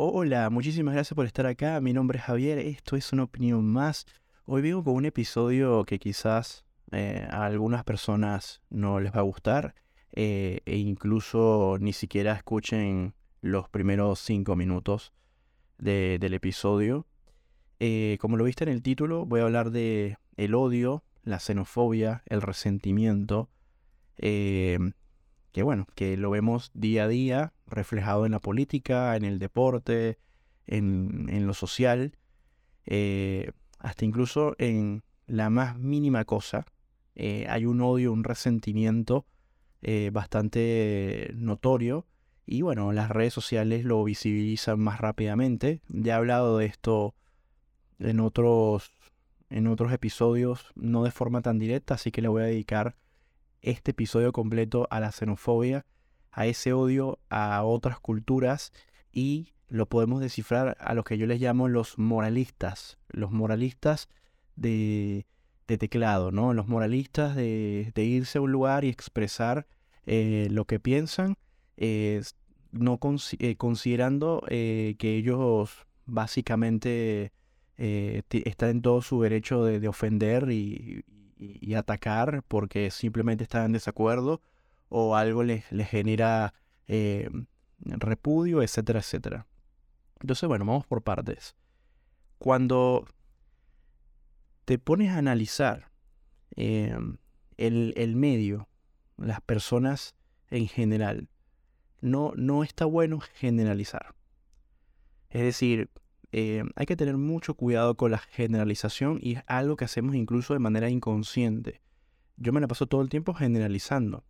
Hola, muchísimas gracias por estar acá. Mi nombre es Javier, esto es una opinión más. Hoy vengo con un episodio que quizás eh, a algunas personas no les va a gustar eh, e incluso ni siquiera escuchen los primeros cinco minutos del episodio. Eh, como lo viste en el título, voy a hablar de el odio, la xenofobia, el resentimiento, que bueno, que lo vemos día a día reflejado en la política, en el deporte, en, lo social, eh, hasta incluso en la más mínima cosa. Eh, hay un odio, un resentimiento eh, bastante notorio y bueno, las redes sociales lo visibilizan más rápidamente. Ya he hablado de esto en otros, en otros episodios, no de forma tan directa, así que le voy a dedicar este episodio completo a la xenofobia, a ese odio a otras culturas y lo podemos descifrar a los que yo les llamo los moralistas, los moralistas de, teclado, ¿no? Los moralistas de, irse a un lugar y expresar eh, lo que piensan, no eh, considerando eh, que ellos básicamente están en todo su derecho de, de ofender y, atacar porque simplemente están en desacuerdo o algo les, genera eh, repudio, etcétera, etcétera. Entonces, bueno, vamos por partes. Cuando te pones a analizar em, el, el, medio, las personas en general, no, no está bueno generalizar. Es decir, eh, hay que tener mucho cuidado con la generalización y es algo que hacemos incluso de manera inconsciente. Yo me la paso todo el tiempo generalizando.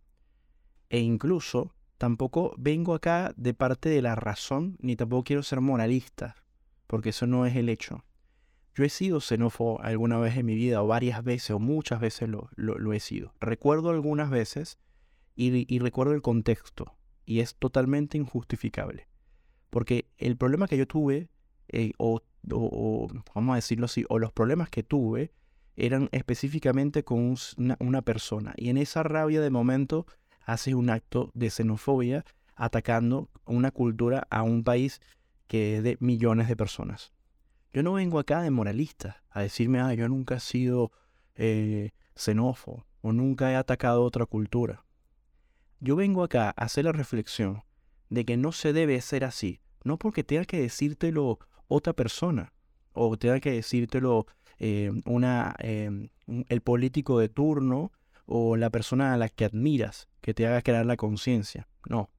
E incluso tampoco vengo acá de parte de la razón, ni tampoco quiero ser moralista, porque eso no es el hecho. Yo he sido xenófobo alguna vez en mi vida, o varias veces, o muchas veces lo, lo, he sido. Recuerdo algunas veces y, y recuerdo el contexto, y es totalmente injustificable. Porque el problema que yo tuve eh, o, vamos a decirlo así, o los problemas que tuve eran específicamente con una, persona. Y en esa rabia de momento haces un acto de xenofobia atacando una cultura a un país que es de millones de personas. Yo no vengo acá de moralista a decirme, ah, yo nunca he sido eh, xenófobo o nunca he atacado otra cultura. Yo vengo acá a hacer la reflexión de que no se debe ser así, no porque tenga que decírtelo otra persona o tenga que decírtelo eh, una, em, el político de turno o la persona a la que admiras que te haga crear la conciencia. No.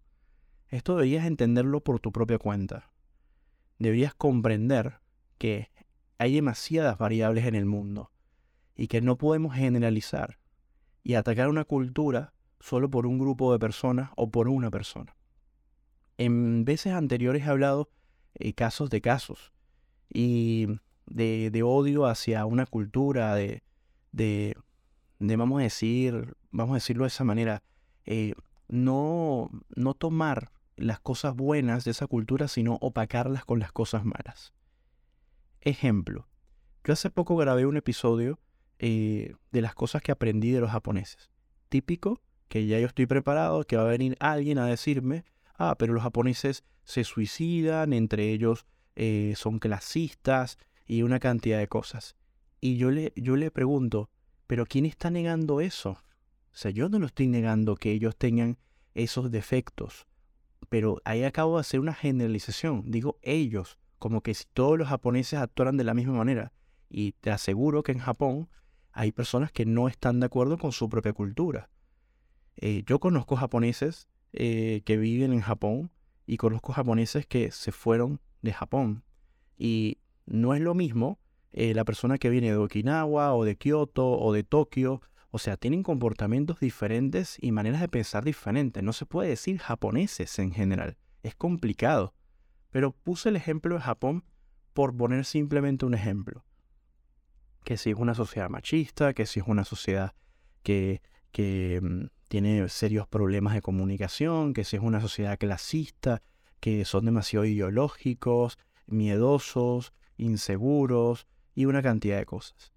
Esto deberías entenderlo por tu propia cuenta. Deberías comprender que hay demasiadas variables en el mundo y que no podemos generalizar y atacar una cultura solo por un grupo de personas o por una persona. En veces anteriores he hablado eh, casos de casos y de, odio hacia una cultura, de, de, vamos a decir, vamos a decirlo de esa manera, eh, no, no tomar las cosas buenas de esa cultura, sino opacarlas con las cosas malas. Ejemplo, yo hace poco grabé un episodio eh, de las cosas que aprendí de los japoneses. Típico, que ya yo estoy preparado, que va a venir alguien a decirme, ah, pero los japoneses se suicidan, entre ellos eh, son clasistas y una cantidad de cosas. Y yo le, yo le pregunto, ¿pero quién está negando eso? O sea, yo no lo estoy negando que ellos tengan esos defectos, pero ahí acabo de hacer una generalización. Digo ellos, como que si todos los japoneses actuaran de la misma manera. Y te aseguro que en Japón hay personas que no están de acuerdo con su propia cultura. Eh, yo conozco japoneses eh, que viven en Japón y conozco japoneses que se fueron de Japón. Y no es lo mismo eh, la persona que viene de Okinawa o de Kioto o de Tokio. O sea, tienen comportamientos diferentes y maneras de pensar diferentes. No se puede decir japoneses en general. Es complicado. Pero puse el ejemplo de Japón por poner simplemente un ejemplo. Que si es una sociedad machista, que si es una sociedad que, que mm, tiene serios problemas de comunicación, que si es una sociedad clasista, que son demasiado ideológicos, miedosos, inseguros y una cantidad de cosas.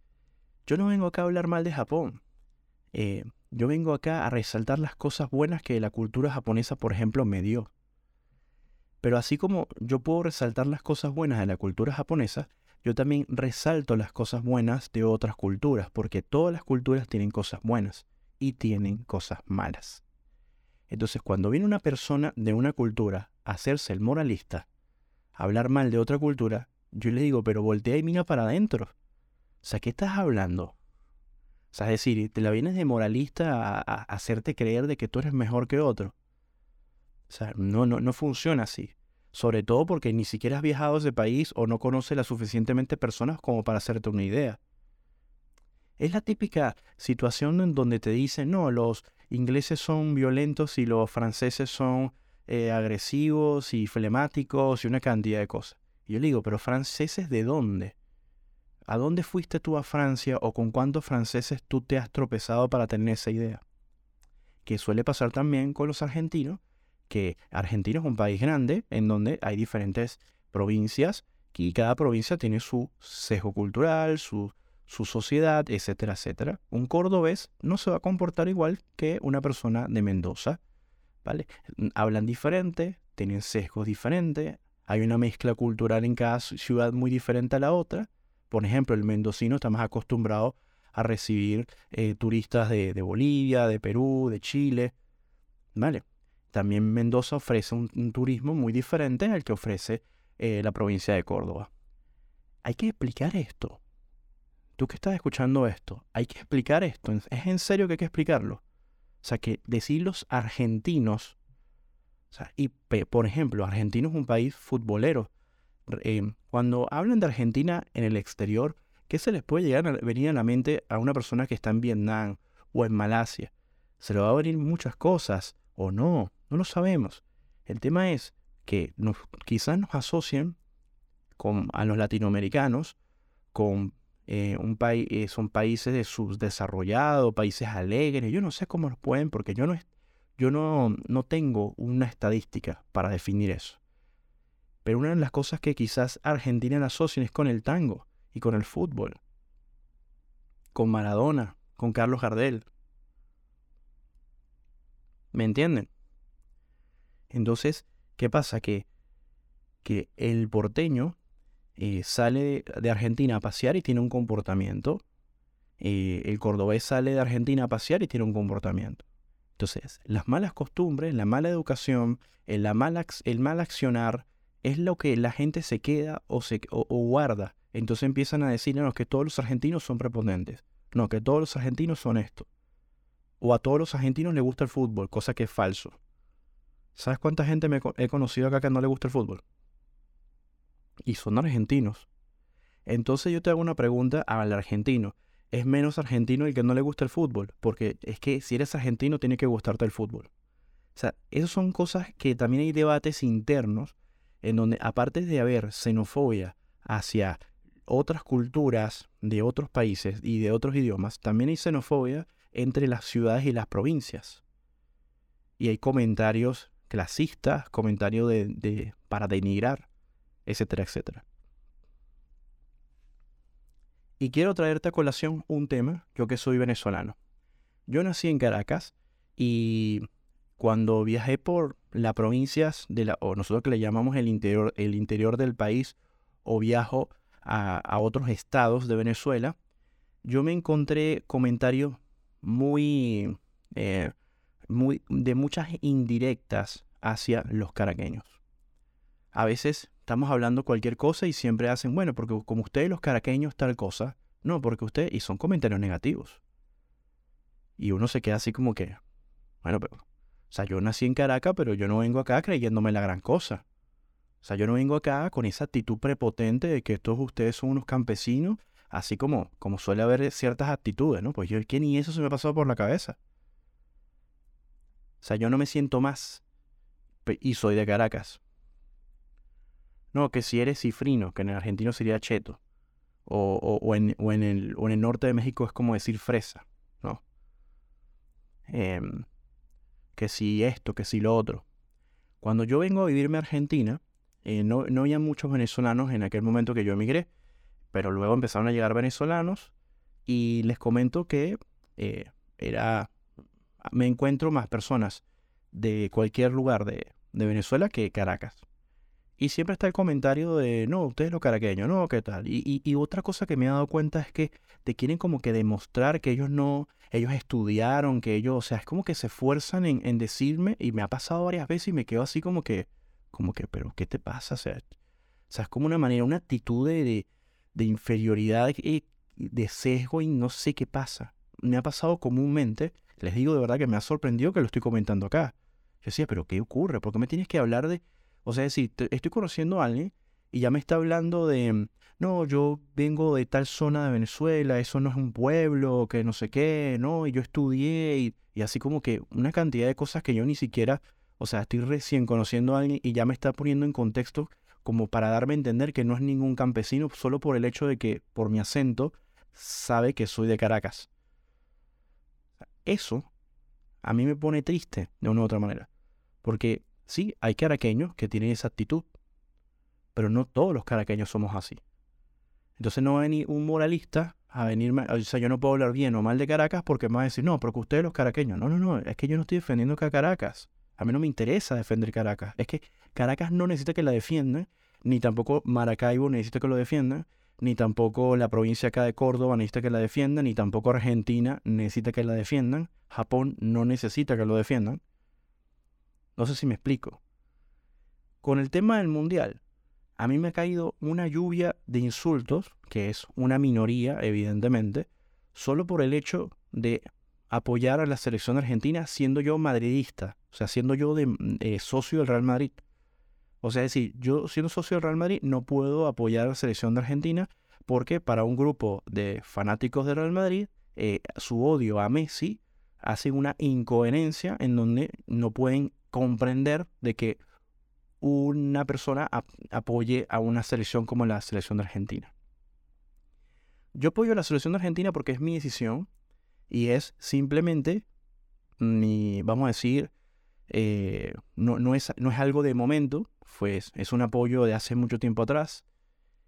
Yo no vengo acá a hablar mal de Japón. Eh, yo vengo acá a resaltar las cosas buenas que la cultura japonesa, por ejemplo, me dio. Pero así como yo puedo resaltar las cosas buenas de la cultura japonesa, yo también resalto las cosas buenas de otras culturas, porque todas las culturas tienen cosas buenas y tienen cosas malas. Entonces, cuando viene una persona de una cultura a hacerse el moralista, a hablar mal de otra cultura, yo le digo, pero voltea y mira para adentro. O sea, ¿qué estás hablando? O sea, es decir, te la vienes de moralista a, hacerte creer de que tú eres mejor que otro. O sea, no, no, no funciona así. Sobre todo porque ni siquiera has viajado a ese país o no conoces las suficientemente personas como para hacerte una idea. Es la típica situación en donde te dicen, no, los ingleses son violentos y los franceses son eh, agresivos y flemáticos y una cantidad de cosas. Y yo le digo, pero franceses de dónde? ¿A dónde fuiste tú a Francia o con cuántos franceses tú te has tropezado para tener esa idea? Que suele pasar también con los argentinos, que Argentina es un país grande en donde hay diferentes provincias y cada provincia tiene su sesgo cultural, su, su sociedad, etcétera, etcétera. Un cordobés no se va a comportar igual que una persona de Mendoza, ¿vale? Hablan diferente, tienen sesgos diferentes, hay una mezcla cultural en cada ciudad muy diferente a la otra. Por ejemplo, el mendocino está más acostumbrado a recibir eh, turistas de, Bolivia, de Perú, de Chile, ¿vale? También Mendoza ofrece un, turismo muy diferente al que ofrece eh, la provincia de Córdoba. Hay que explicar esto. Tú que estás escuchando esto, hay que explicar esto. Es en serio que hay que explicarlo. O sea, que decir los argentinos, o sea, y por ejemplo, Argentina es un país futbolero. Eh, cuando hablan de Argentina en el exterior, ¿qué se les puede llegar a venir a la mente a una persona que está en Vietnam o en Malasia? Se le va a venir muchas cosas o no. No lo sabemos. El tema es que nos, quizás nos asocien con, a los latinoamericanos con eh, un país, eh, son países de subdesarrollados, países alegres. Yo no sé cómo los pueden, porque yo no, yo no, no tengo una estadística para definir eso. Pero una de las cosas que quizás Argentina la asocien es con el tango y con el fútbol. Con Maradona, con Carlos Gardel. ¿Me entienden? Entonces, ¿qué pasa? Que, que el porteño eh, sale de Argentina a pasear y tiene un comportamiento. Eh, el cordobés sale de Argentina a pasear y tiene un comportamiento. Entonces, las malas costumbres, la mala educación, el, la el mal accionar es lo que la gente se queda o, se, o, guarda. Entonces empiezan a decir que todos los argentinos son prepotentes. No, que todos los argentinos son esto. O a todos los argentinos les gusta el fútbol, cosa que es falso. ¿Sabes cuánta gente me he conocido acá que no le gusta el fútbol? Y son argentinos. Entonces yo te hago una pregunta al argentino. ¿Es menos argentino el que no le gusta el fútbol? Porque es que si eres argentino tiene que gustarte el fútbol. O sea, esas son cosas que también hay debates internos en donde aparte de haber xenofobia hacia otras culturas de otros países y de otros idiomas, también hay xenofobia entre las ciudades y las provincias. Y hay comentarios clasistas, comentarios de, para denigrar, etcétera, etcétera. Y quiero traerte a colación un tema, yo que soy venezolano. Yo nací en Caracas y cuando viajé por las provincias de la, o nosotros que le llamamos el interior, el interior del país, o viajo a, otros estados de Venezuela, yo me encontré comentarios muy eh, de muchas indirectas hacia los caraqueños. A veces estamos hablando cualquier cosa y siempre hacen, bueno, porque como ustedes los caraqueños tal cosa, no, porque ustedes, y son comentarios negativos. Y uno se queda así como que, bueno, pero, o sea, yo nací en Caracas, pero yo no vengo acá creyéndome la gran cosa. O sea, yo no vengo acá con esa actitud prepotente de que todos ustedes son unos campesinos, así como, como suele haber ciertas actitudes, ¿no? Pues yo que ni eso se me ha pasado por la cabeza. O sea, yo no me siento más y soy de Caracas. No, que si eres cifrino, que en el argentino sería cheto. O, en, el, en, el, norte de México es como decir fresa, ¿no? Em, que si esto, que si lo otro. Cuando yo vengo a vivirme a Argentina, eh, no, no había muchos venezolanos en aquel momento que yo emigré, pero luego empezaron a llegar venezolanos y les comento que eh, era me encuentro más personas de cualquier lugar de, Venezuela que Caracas. Y siempre está el comentario de, no, ustedes los caraqueños, no, ¿qué tal? Y, y, otra cosa que me he dado cuenta es que te quieren como que demostrar que ellos no, ellos estudiaron, que ellos, o sea, es como que se esfuerzan en, en decirme, y me ha pasado varias veces y me quedo así como que, como que, pero ¿qué te pasa? O sea, o sea es como una manera, una actitud de, de, inferioridad, de, de sesgo y no sé qué pasa. Me ha pasado comúnmente, les digo de verdad que me ha sorprendido que lo estoy comentando acá. Yo decía, pero ¿qué ocurre? ¿Por qué me tienes que hablar de o sea, si estoy conociendo a alguien y ya me está hablando de, no, yo vengo de tal zona de Venezuela, eso no es un pueblo, que no sé qué, no, y yo estudié y, y así como que una cantidad de cosas que yo ni siquiera, o sea, estoy recién conociendo a alguien y ya me está poniendo en contexto como para darme a entender que no es ningún campesino solo por el hecho de que por mi acento sabe que soy de Caracas. Eso a mí me pone triste de una u otra manera, porque Sí, hay caraqueños que tienen esa actitud, pero no todos los caraqueños somos así. Entonces no va a venir un moralista a venirme, o sea, yo no puedo hablar bien o mal de Caracas porque me va a decir, no, porque ustedes los caraqueños. No, no, no, es que yo no estoy defendiendo a Caracas. A mí no me interesa defender Caracas. Es que Caracas no necesita que la defiendan, ni tampoco Maracaibo necesita que lo defiendan, ni tampoco la provincia acá de Córdoba necesita que la defiendan, ni tampoco Argentina necesita que la defiendan, Japón no necesita que lo defiendan. No sé si me explico. Con el tema del mundial, a mí me ha caído una lluvia de insultos, que es una minoría, evidentemente, solo por el hecho de apoyar a la selección argentina siendo yo madridista, o sea, siendo yo de, eh, socio del Real Madrid. O sea, es decir, yo siendo socio del Real Madrid no puedo apoyar a la selección de Argentina porque para un grupo de fanáticos del Real Madrid, eh, su odio a Messi hace una incoherencia en donde no pueden comprender de que una persona apoye a una selección como la selección de Argentina. Yo apoyo a la selección de Argentina porque es mi decisión y es simplemente mi, vamos a decir, eh, no, es, no es algo de momento, pues es un apoyo de hace mucho tiempo atrás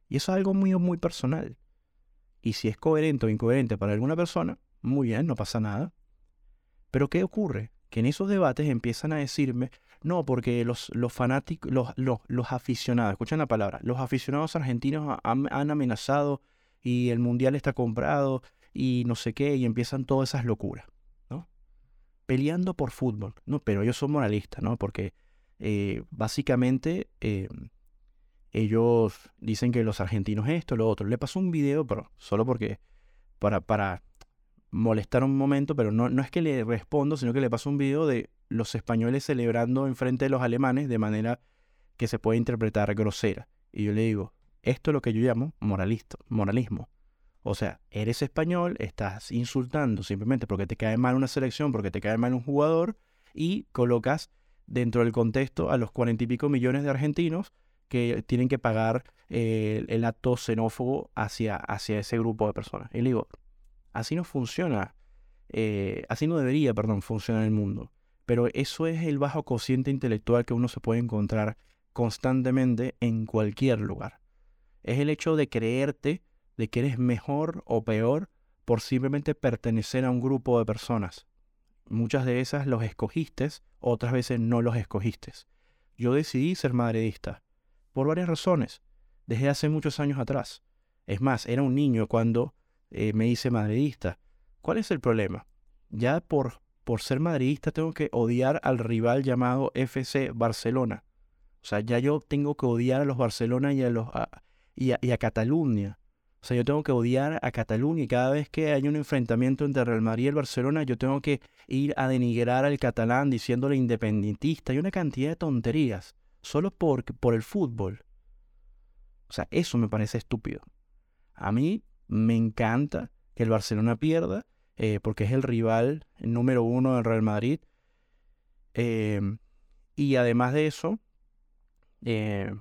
y eso es algo muy, muy personal. Y si es coherente o incoherente para alguna persona, muy bien, no pasa nada. Pero ¿qué ocurre? Que en esos debates empiezan a decirme, no, porque los, los fanáticos, los, los, aficionados, escuchan la palabra, los aficionados argentinos han, amenazado y el mundial está comprado y no sé qué, y empiezan todas esas locuras, ¿no? Peleando por fútbol, ¿no? Pero ellos son moralistas, ¿no? Porque eh, básicamente eh, ellos dicen que los argentinos esto, lo otro. Le pasó un video, pero solo porque, para, para molestar un momento, pero no, no es que le respondo, sino que le paso un video de los españoles celebrando enfrente de los alemanes de manera que se puede interpretar grosera. Y yo le digo, esto es lo que yo llamo moralista, moralismo. O sea, eres español, estás insultando simplemente porque te cae mal una selección, porque te cae mal un jugador, y colocas dentro del contexto a los cuarenta y pico millones de argentinos que tienen que pagar eh, el acto xenófobo hacia, hacia ese grupo de personas. Y le digo, Así no funciona, eh, así no debería, perdón, funcionar el mundo. Pero eso es el bajo cociente intelectual que uno se puede encontrar constantemente en cualquier lugar. Es el hecho de creerte de que eres mejor o peor por simplemente pertenecer a un grupo de personas. Muchas de esas los escogiste, otras veces no los escogiste. Yo decidí ser madridista, por varias razones, desde hace muchos años atrás. Es más, era un niño cuando eh, me hice madridista. ¿Cuál es el problema? Ya por, por ser madridista tengo que odiar al rival llamado FC Barcelona. O sea, ya yo tengo que odiar a los Barcelona y a, los, y, a, Cataluña. O sea, yo tengo que odiar a Cataluña y cada vez que hay un enfrentamiento entre Real Madrid y el Barcelona, yo tengo que ir a denigrar al catalán diciéndole independentista y una cantidad de tonterías, solo por, por el fútbol. O sea, eso me parece estúpido. A mí me encanta que el Barcelona pierda, eh, porque es el rival número uno del Real Madrid. Em, y además de eso, eh,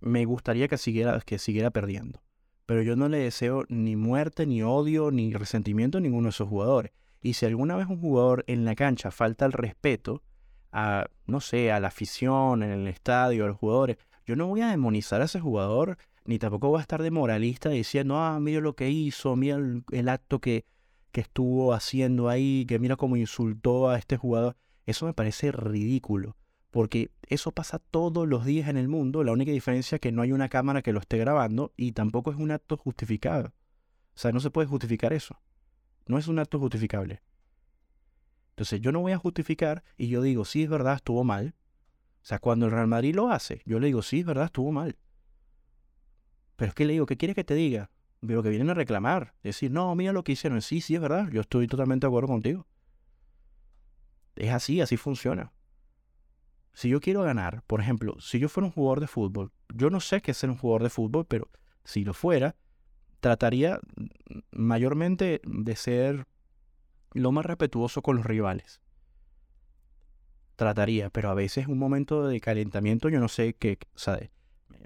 me gustaría que siguiera, que siguiera perdiendo. Pero yo no le deseo ni muerte, ni odio, ni resentimiento a ninguno de esos jugadores. Y si alguna vez un jugador en la cancha falta el respeto a, no sé, a la afición, en el estadio, a los jugadores, yo no voy a demonizar a ese jugador ni tampoco va a estar de moralista diciendo, ah, mira lo que hizo, mira el, acto que, que estuvo haciendo ahí, que mira cómo insultó a este jugador. Eso me parece ridículo, Porque eso pasa todos los días en el mundo. La única diferencia es que no hay una cámara que lo esté grabando y tampoco es un acto justificado. O sea, no se puede justificar eso. No es un acto justificable. Entonces yo no voy a justificar y yo digo, sí, es verdad, estuvo mal. O sea, cuando el Real Madrid lo hace, yo le digo, sí, es verdad, estuvo mal. Pero es que le digo, ¿qué quieres que te diga? Pero que vienen a reclamar. Decir, no, mira lo que hicieron. Sí, sí, es verdad, yo estoy totalmente de acuerdo contigo. Es así, así funciona. Si yo quiero ganar, por ejemplo, si yo fuera un jugador de fútbol, yo no sé qué es ser un jugador de fútbol, pero si lo fuera, trataría mayormente de ser lo más respetuoso con los rivales. Trataría, pero a veces un momento de calentamiento, yo no sé qué, ¿sabes?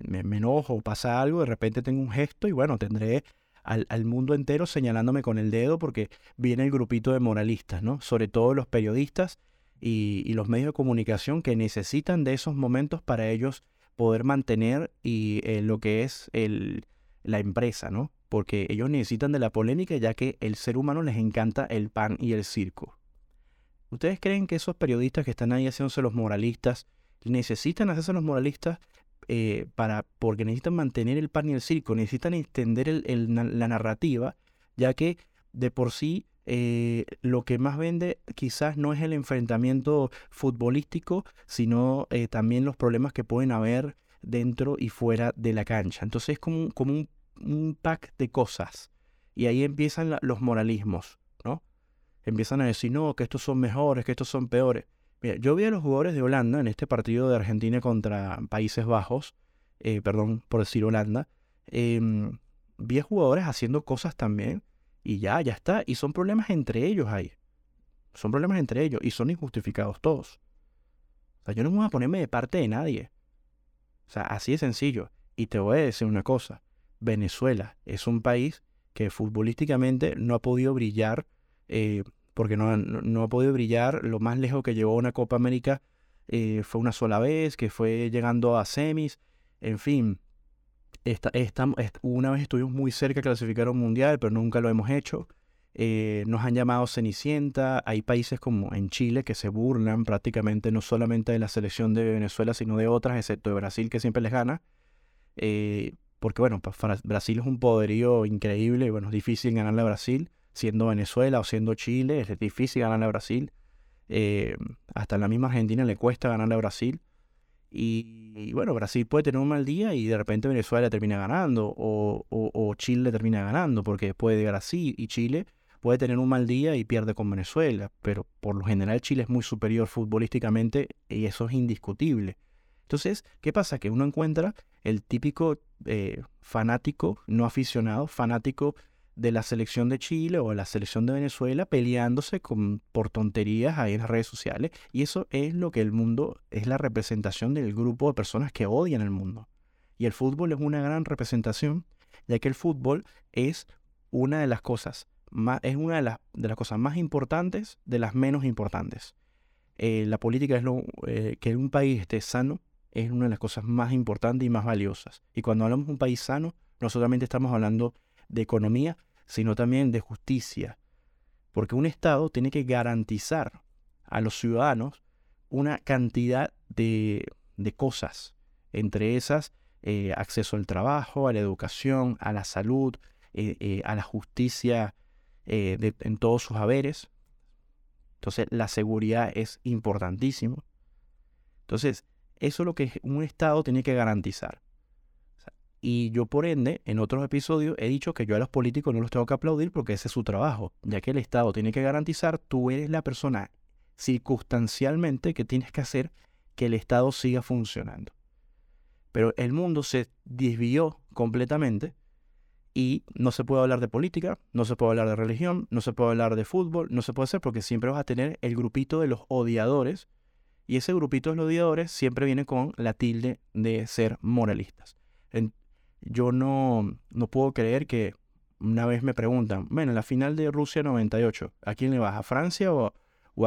Me, enojo, pasa algo, de repente tengo un gesto y bueno, tendré al, al, mundo entero señalándome con el dedo porque viene el grupito de moralistas, ¿no? Sobre todo los periodistas y, los medios de comunicación que necesitan de esos momentos para ellos poder mantener y, eh, lo que es el, la empresa, ¿no? Porque ellos necesitan de la polémica ya que el ser humano les encanta el pan y el circo. ¿Ustedes creen que esos periodistas que están ahí haciéndose los moralistas necesitan hacerse los moralistas eh, para, porque necesitan mantener el pan y el circo, necesitan extender la narrativa, ya que de por sí eh, lo que más vende quizás no es el enfrentamiento futbolístico, sino eh, también los problemas que pueden haber dentro y fuera de la cancha. Entonces es como, un, pack de cosas. Y ahí empiezan los moralismos, ¿no? Empiezan a decir, no, que estos son mejores, que estos son peores. Mira, yo vi a los jugadores de Holanda en este partido de Argentina contra Países Bajos, eh, perdón por decir Holanda, em, vi a jugadores haciendo cosas también y ya, ya está. Y son problemas entre ellos ahí. Son problemas entre ellos y son injustificados todos. O sea, yo no me voy a ponerme de parte de nadie. O sea, así de sencillo. Y te voy a decir una cosa. Venezuela es un país que futbolísticamente no ha podido brillar, eh, porque no, no, ha podido brillar. Lo más lejos que llegó una Copa América eh, fue una sola vez, que fue llegando a semis. En fin, esta, una vez estuvimos muy cerca de clasificar un mundial, pero nunca lo hemos hecho. Eh, nos han llamado Cenicienta. Hay países como en Chile que se burlan prácticamente no solamente de la selección de Venezuela, sino de otras, excepto de Brasil, que siempre les gana. Eh, porque, bueno, Brasil es un poderío increíble. Bueno, es difícil ganarle a Brasil. Siendo Venezuela o siendo Chile, es difícil ganarle a Brasil. Eh, hasta en la misma Argentina le cuesta ganarle a Brasil. Y, bueno, Brasil puede tener un mal día y de repente Venezuela termina ganando o, o, Chile termina ganando porque puede llegar así y Chile puede tener un mal día y pierde con Venezuela, pero por lo general Chile es muy superior futbolísticamente y eso es indiscutible. Entonces, ¿qué pasa? Que uno encuentra el típico eh, fanático, no aficionado, fanático de la selección de Chile o la selección de Venezuela peleándose con, por tonterías ahí en las redes sociales. Y eso es lo que el mundo, es la representación del grupo de personas que odian el mundo. Y el fútbol es una gran representación, ya que el fútbol es una de las cosas más, es una de las, de las cosas más importantes de las menos importantes. Eh, la política es lo eh, que un país esté sano es una de las cosas más importantes y más valiosas. Y cuando hablamos de un país sano, no solamente estamos hablando de economía, sino también de justicia. Porque un Estado tiene que garantizar a los ciudadanos una cantidad de, cosas, entre esas eh, acceso al trabajo, a la educación, a la salud, eh, eh, a la justicia en todos sus haberes. Entonces la seguridad es importantísimo. Entonces, eso es lo que un Estado tiene que garantizar. Y yo por ende, en otros episodios, he dicho que yo a los políticos no los tengo que aplaudir porque ese es su trabajo, ya que el Estado tiene que garantizar, tú eres la persona circunstancialmente que tienes que hacer que el Estado siga funcionando. Pero el mundo se desvió completamente y no se puede hablar de política, no se puede hablar de religión, no se puede hablar de fútbol, no se puede hacer porque siempre vas a tener el grupito de los odiadores y ese grupito de los odiadores siempre viene con la tilde de ser moralistas yo no, no puedo creer que una vez me preguntan, bueno, en la final de Rusia 98, ¿a quién le vas? ¿A Francia o,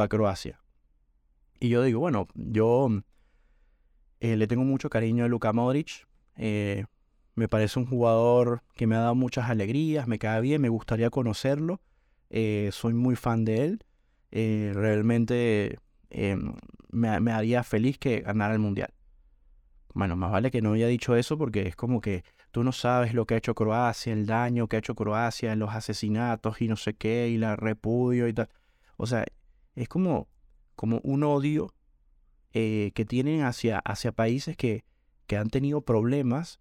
a Croacia? Y yo digo, bueno, yo eh, le tengo mucho cariño a Luka Modric. Eh, me parece un jugador que me ha dado muchas alegrías, me cae bien, me gustaría conocerlo. Eh, soy muy fan de él. realmente me, me haría feliz que ganara el mundial. Bueno, más vale que no haya dicho eso porque es como que tú no sabes lo que ha hecho Croacia, el daño que ha hecho Croacia, los asesinatos y no sé qué, y la repudio y tal. O sea, es como, como un odio eh, que tienen hacia, hacia países que, que han tenido problemas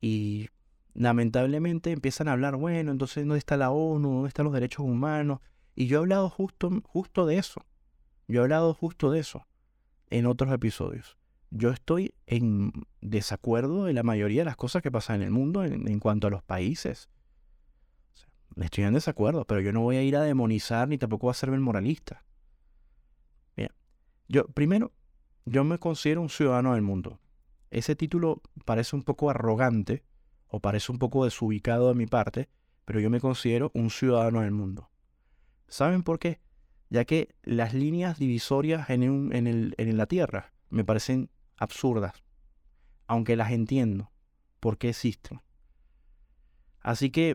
y lamentablemente empiezan a hablar, bueno, entonces ¿dónde está la ONU? ¿Dónde están los derechos humanos? Y yo he hablado justo, justo de eso. Yo he hablado justo de eso en otros episodios. Yo estoy en desacuerdo de la mayoría de las cosas que pasan en el mundo en, cuanto a los países. estoy en desacuerdo, pero yo no voy a ir a demonizar ni tampoco a serme el moralista. Bien, yo primero, yo me considero un ciudadano del mundo. Ese título parece un poco arrogante o parece un poco desubicado de mi parte, pero yo me considero un ciudadano del mundo. ¿Saben por qué? Ya que las líneas divisorias en, en, la Tierra me parecen absurdas, aunque las entiendo por qué existen. Así que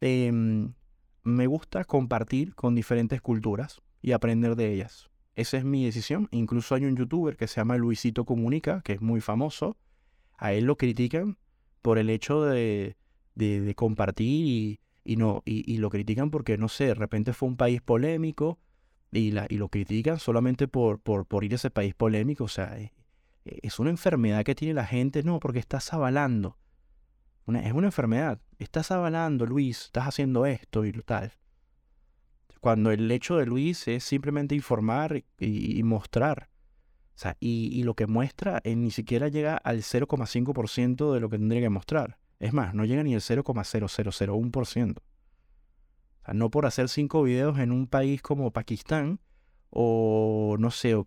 em, me gusta compartir con diferentes culturas y aprender de ellas. Esa es mi decisión. Incluso hay un youtuber que se llama Luisito Comunica, que es muy famoso. A él lo critican por el hecho de, de, compartir y, no, y, lo critican porque, no sé, de repente fue un país polémico y, la, y lo critican solamente por, por, por ir a ese país polémico. O sea, es, es una enfermedad que tiene la gente, no, porque estás avalando. es una enfermedad. Estás avalando, Luis, estás haciendo esto y tal. Cuando el hecho de Luis es simplemente informar y, mostrar. O sea, y, lo que muestra eh, ni siquiera llega al 0,5% de lo que tendría que mostrar. Es más, no llega ni al 0,0001%. O sea, no por hacer cinco videos en un país como Pakistán o no sé, o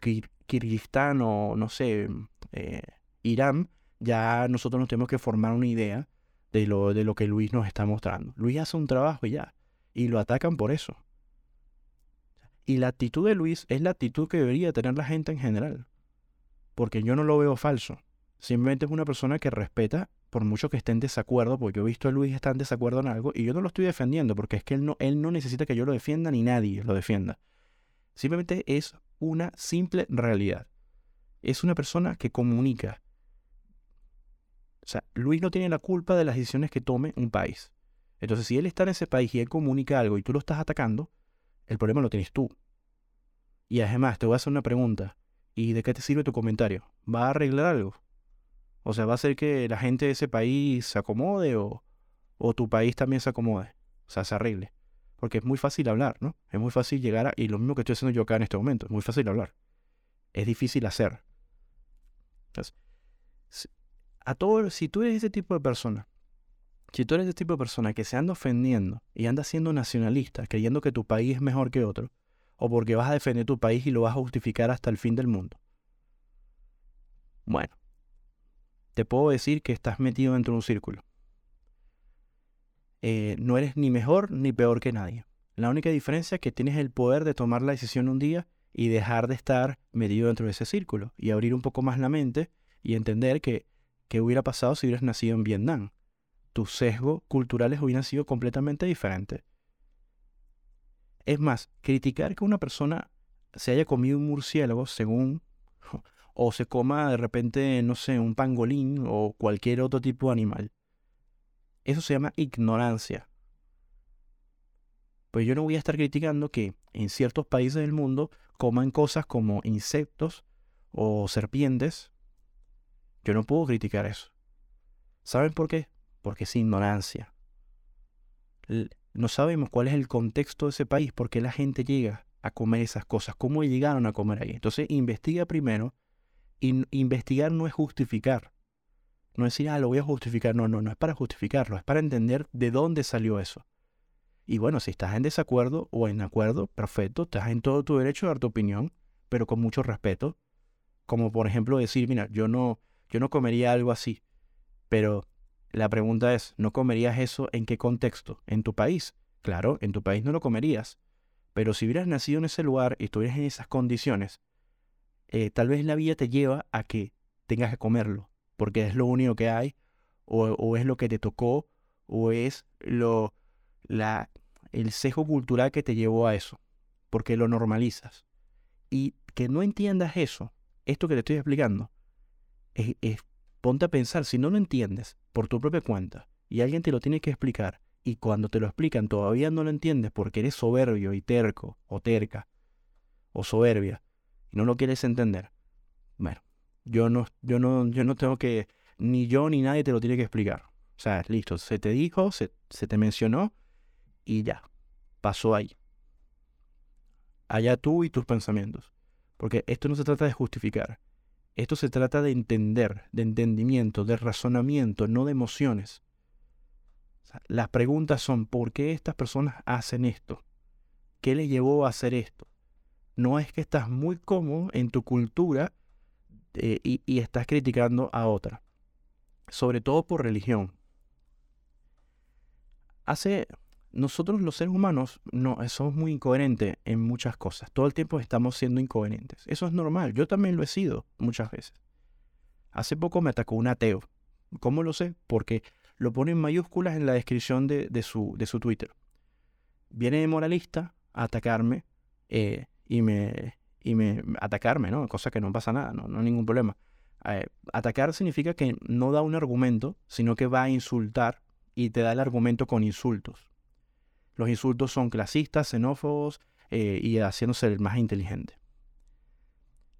Kirguistán o no sé, eh, Irán, ya nosotros nos tenemos que formar una idea de lo, de lo que Luis nos está mostrando. Luis hace un trabajo y ya, y lo atacan por eso. Y la actitud de Luis es la actitud que debería tener la gente en general. Porque yo no lo veo falso. Simplemente es una persona que respeta, por mucho que esté en desacuerdo, porque he visto a Luis estar en desacuerdo en algo, y yo no lo estoy defendiendo, porque es que él no, él no necesita que yo lo defienda ni nadie lo defienda. Simplemente es una simple realidad. Es una persona que comunica. O sea, Luis no tiene la culpa de las decisiones que tome un país. Entonces, si él está en ese país y él comunica algo y tú lo estás atacando, el problema lo tienes tú. Y además, te voy a hacer una pregunta. ¿Y de qué te sirve tu comentario? ¿Va a arreglar algo? O sea, ¿va a hacer que la gente de ese país se acomode o, o tu país también se acomode? O sea, se arregle. Porque es muy fácil hablar, ¿no? Es muy fácil llegar a... Y lo mismo que estoy haciendo yo acá en este momento. Es muy fácil hablar. Es difícil hacer. Entonces, a todo, si tú eres ese tipo de persona si tú eres ese tipo de persona que se anda ofendiendo y anda siendo nacionalista, creyendo que tu país es mejor que otro, o porque vas a defender tu país y lo vas a justificar hasta el fin del mundo, bueno, te puedo decir que estás metido dentro de un círculo. Eh, no eres ni mejor ni peor que nadie. La única diferencia es que tienes el poder de tomar la decisión un día y dejar de estar metido dentro de ese círculo y abrir un poco más la mente y entender que qué hubiera pasado si hubieras nacido en Vietnam tus sesgos culturales hubieran sido completamente diferentes. Es más, criticar que una persona se haya comido un murciélago según o se coma de repente, no sé, un pangolín o cualquier otro tipo de animal. Eso se llama ignorancia. Pues yo no voy a estar criticando que en ciertos países del mundo coman cosas como insectos o serpientes. Yo no puedo criticar eso. ¿Saben por qué? porque es ignorancia. No sabemos cuál es el contexto de ese país, por qué la gente llega a comer esas cosas, cómo llegaron a comer ahí. Entonces, investiga primero. Investigar no es justificar. No es decir, ah, lo voy a justificar. No, no, no es para justificarlo, es para entender de dónde salió eso. Y bueno, si estás en desacuerdo o en acuerdo, perfecto, estás en todo tu derecho a dar tu opinión, pero con mucho respeto. Como por ejemplo decir, mira, yo no, yo no comería algo así, pero la pregunta es, ¿no comerías eso en qué contexto? ¿En tu país? Claro, en tu país no lo comerías. Pero si hubieras nacido en ese lugar y estuvieras en esas condiciones, eh, tal vez la vida te lleva a que tengas que comerlo, porque es lo único que hay, o, es lo que te tocó, o es lo, la, el sesgo cultural que te llevó a eso, porque lo normalizas. Y que no entiendas eso, esto que te estoy explicando, es, ponte a pensar, si no lo entiendes por tu propia cuenta y alguien te lo tiene que explicar, y cuando te lo explican todavía no lo entiendes porque eres soberbio y terco, o terca, o soberbia, y no lo quieres entender, bueno, yo no, yo no, yo no tengo que, ni yo ni nadie te lo tiene que explicar. O sea, listo, se te dijo, se, se te mencionó y ya, pasó ahí. Allá tú y tus pensamientos. Porque esto no se trata de justificar. Esto se trata de entender, de entendimiento, de razonamiento, no de emociones. las preguntas son, ¿por qué estas personas hacen esto? ¿Qué les llevó a hacer esto? No es que estás muy cómodo en tu cultura eh, y, estás criticando a otra. Sobre todo por religión. Hace, nosotros los seres humanos no, somos muy incoherentes en muchas cosas. Todo el tiempo estamos siendo incoherentes. Eso es normal. Yo también lo he sido muchas veces. Hace poco me atacó un ateo. ¿Cómo lo sé? Porque lo pone en mayúsculas en la descripción de, su, de su Twitter. Viene de moralista a atacarme eh, y me, y me, atacarme, ¿no? Cosa que no pasa nada, no, hay ningún problema. Eh, atacar significa que no da un argumento, sino que va a insultar y te da el argumento con insultos. Los insultos son clasistas, xenófobos eh, y haciéndose el más inteligente.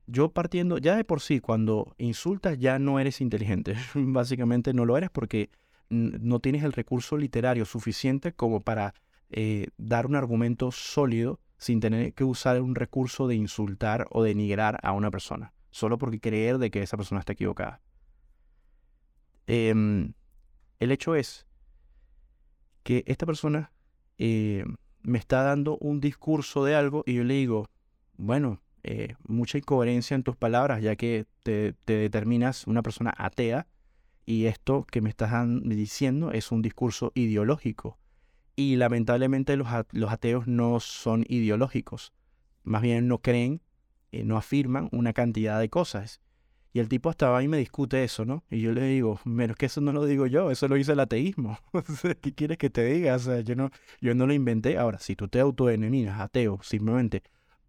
Yo partiendo, ya de por sí, cuando insultas ya no eres inteligente. Básicamente no lo eres porque no tienes el recurso literario suficiente como para eh, dar un argumento sólido sin tener que usar un recurso de insultar o denigrar a una persona, solo porque creer de que esa persona está equivocada. Em, el hecho es que esta persona eh, me está dando un discurso de algo y yo le digo, bueno, eh, mucha incoherencia en tus palabras, ya que te, te, determinas una persona atea y esto que me estás diciendo es un discurso ideológico. Y lamentablemente los, ateos no son ideológicos. Más bien no creen, eh, no afirman una cantidad de cosas. Y el tipo hasta ahí me discute eso, ¿no? Y yo le digo, pero es que eso no lo digo yo, eso lo dice el ateísmo. ¿Qué quieres que te diga? O sea, yo no, yo no lo inventé. Ahora, si tú te autodenominas ateo simplemente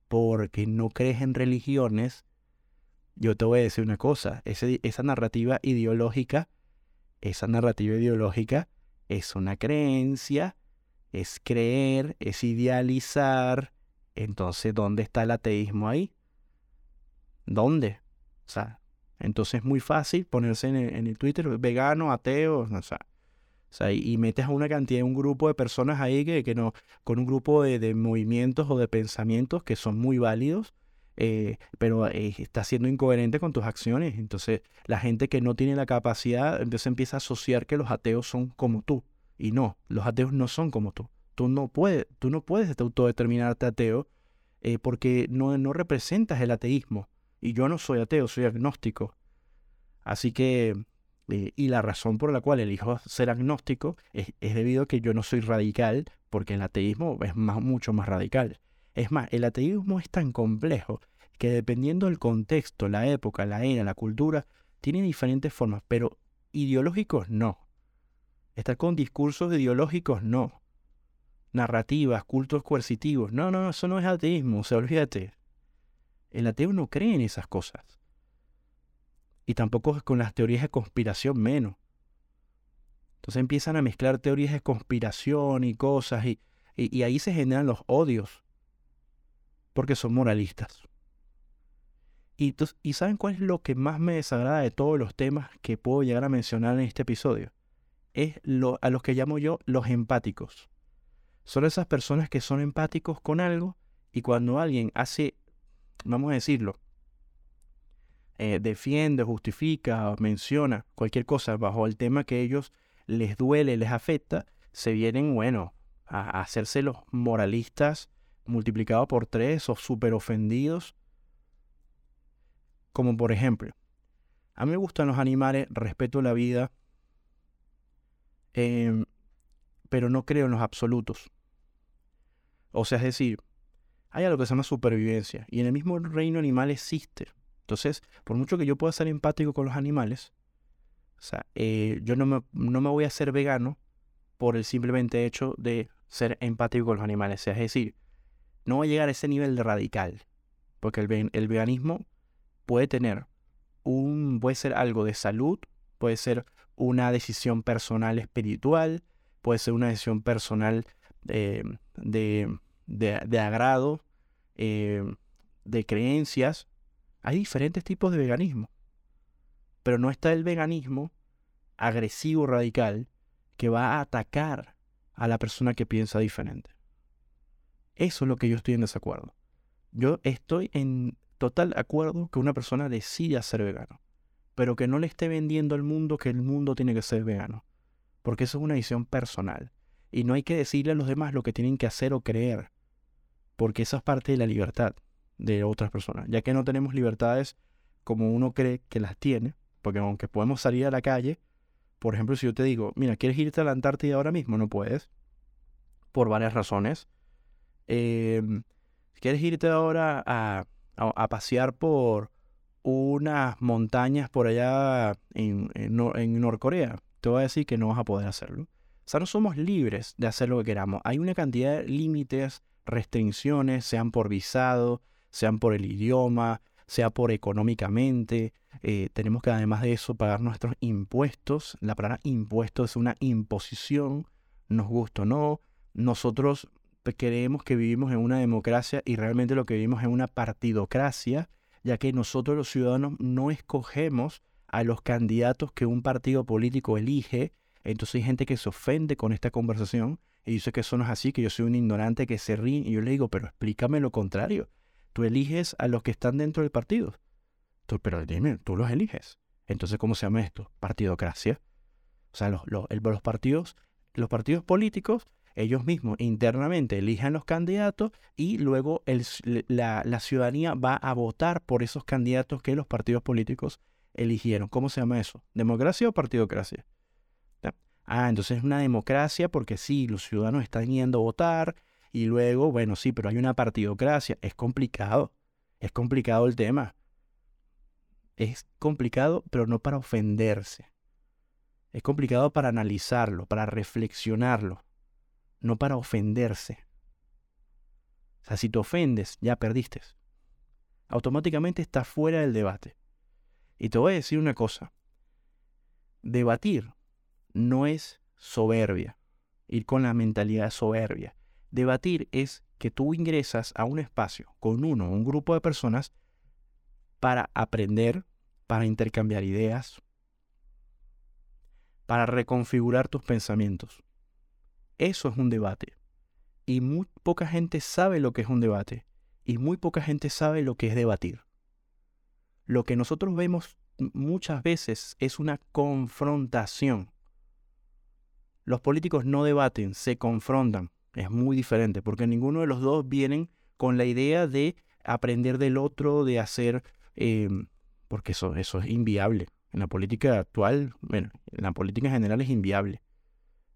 porque no crees en religiones, yo te voy a decir una cosa, esa narrativa ideológica, esa narrativa ideológica es una creencia es creer, es idealizar. Entonces, ¿dónde está el ateísmo ahí? ¿Dónde? O sea, entonces es muy fácil ponerse en el, Twitter vegano, ateo, o sea, o sea, y, metes a una cantidad, un grupo de personas ahí que, que no, con un grupo de, movimientos o de pensamientos que son muy válidos, eh, pero eh, está siendo incoherente con tus acciones. Entonces, la gente que no tiene la capacidad, entonces empieza a asociar que los ateos son como tú. Y no, los ateos no son como tú. Tú no puedes, tú no puedes autodeterminarte ateo eh, porque no, representas el ateísmo. Y yo no soy ateo, soy agnóstico. Así que, eh, y la razón por la cual elijo ser agnóstico es, debido a que yo no soy radical, porque el ateísmo es más, mucho más radical. Es más, el ateísmo es tan complejo que dependiendo del contexto, la época, la era, la cultura, tiene diferentes formas, pero ideológicos no. Estar con discursos ideológicos, no. Narrativas, cultos coercitivos. No, no, eso no es ateísmo, o sea, olvídate. El ateo no cree en esas cosas. Y tampoco con las teorías de conspiración menos. Entonces empiezan a mezclar teorías de conspiración y cosas y, y, ahí se generan los odios. Porque son moralistas. Y, ¿Y saben cuál es lo que más me desagrada de todos los temas que puedo llegar a mencionar en este episodio? Es lo, a los que llamo yo los empáticos. Son esas personas que son empáticos con algo y cuando alguien hace, vamos a decirlo, eh, defiende, justifica, menciona cualquier cosa bajo el tema que a ellos les duele, les afecta, se vienen, bueno, a, hacerse los moralistas multiplicados por tres o súper ofendidos. Como por ejemplo, a mí me gustan los animales, respeto la vida, Em, pero no creo en los absolutos. O sea, es decir, hay algo que se llama supervivencia y en el mismo reino animal existe. Entonces, por mucho que yo pueda ser empático con los animales, o sea, eh, yo no me, no me voy a hacer vegano por el simplemente hecho de ser empático con los animales. O sea, es decir, no voy a llegar a ese nivel de radical, porque el, el veganismo puede tener un, puede ser algo de salud, puede ser una decisión personal espiritual, puede ser una decisión personal eh, de, de, agrado, eh, de creencias. Hay diferentes tipos de veganismo. Pero no está el veganismo agresivo radical que va a atacar a la persona que piensa diferente. Eso es lo que yo estoy en desacuerdo. Yo estoy en total acuerdo que una persona decida ser vegano, pero que no le esté vendiendo al mundo que el mundo tiene que ser vegano, porque eso es una decisión personal. Y no hay que decirle a los demás lo que tienen que hacer o creer, porque esa es parte de la libertad de otras personas, ya que no tenemos libertades como uno cree que las tiene, porque aunque podemos salir a la calle, por ejemplo, si yo te digo, mira, ¿quieres irte a la Antártida ahora mismo? No puedes, por varias razones. Em, ¿Quieres irte ahora a, pasear por unas montañas por allá en, en, Norcorea? Te voy a decir que no vas a poder hacerlo. O sea, no somos libres de hacer lo que queramos. Hay una cantidad de límites, restricciones, sean por visado, sean por el idioma, sea por económicamente. Eh, tenemos que además de eso pagar nuestros impuestos. La palabra impuesto es una imposición, nos gusta o no. Nosotros creemos que vivimos en una democracia y realmente lo que vivimos es una partidocracia, ya que nosotros los ciudadanos no escogemos a los candidatos que un partido político elige. Entonces hay gente que se ofende con esta conversación y dice que eso no es así, que yo soy un ignorante que se ríe. Y yo le digo, pero explícame lo contrario. Tú eliges a los que están dentro del partido. pero dime, tú los eliges. Entonces, ¿cómo se llama esto? Partidocracia. O sea, los, los partidos, los partidos políticos ellos mismos internamente elijan los candidatos y luego la, ciudadanía va a votar por esos candidatos que los partidos políticos eligieron. ¿Cómo se llama eso? ¿Democracia o partidocracia? Ah, entonces es una democracia porque sí, los ciudadanos están yendo a votar y luego, bueno, sí, pero hay una partidocracia. Es complicado. Es complicado el tema. Es complicado, pero no para ofenderse. Es complicado para analizarlo, para reflexionarlo no para ofenderse. O sea, si te ofendes, ya perdiste. Automáticamente estás fuera del debate. Y te voy a decir una cosa. Debatir no es soberbia, ir con la mentalidad soberbia. Debatir es que tú ingresas a un espacio con uno o un grupo de personas para aprender, para intercambiar ideas, para reconfigurar tus pensamientos. Eso es un debate. Y muy poca gente sabe lo que es un debate. Y muy poca gente sabe lo que es debatir. Lo que nosotros vemos muchas veces es una confrontación. Los políticos no debaten, se confrontan. Es muy diferente porque ninguno de los dos vienen con la idea de aprender del otro, de hacer... Em, porque eso, eso es inviable. En la política actual, bueno, en la política en general es inviable.